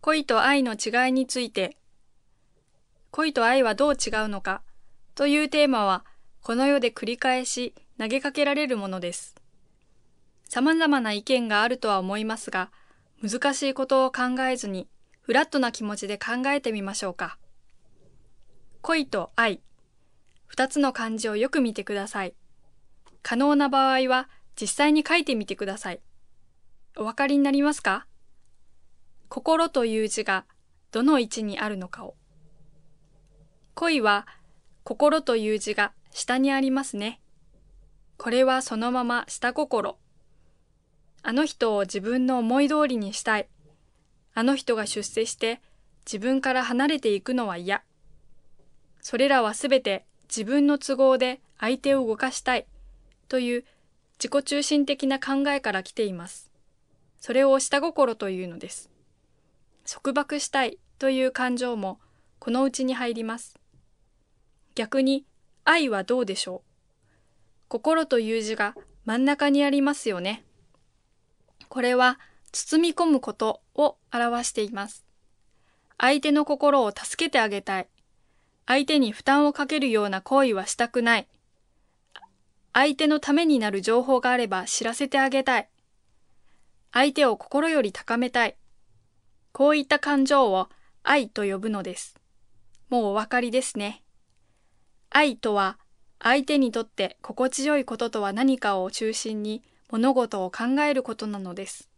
恋と愛の違いについて、恋と愛はどう違うのかというテーマは、この世で繰り返し投げかけられるものです。様々な意見があるとは思いますが、難しいことを考えずに、フラットな気持ちで考えてみましょうか。恋と愛。二つの漢字をよく見てください。可能な場合は実際に書いてみてください。お分かりになりますか？心という字がどの位置にあるのかを。恋は心という字が下にありますね。これはそのまま下心。あの人を自分の思い通りにしたい。あの人が出世して自分から離れていくのは嫌。それらはすべて自分の都合で相手を動かしたいという自己中心的な考えから来ています。それを下心というのです。束縛したいという感情もこのうちに入ります。逆に愛はどうでしょう？心という字が真ん中にありますよね。これは包み込むことを表しています。相手の心を助けてあげたい。相手に負担をかけるような行為はしたくない。相手のためになる情報があれば知らせてあげたい。相手を心より高めたい。こういった感情を愛と呼ぶのです。もうお分かりですね。愛とは相手にとって心地よいこととは何かを中心に物事を考えることなのです。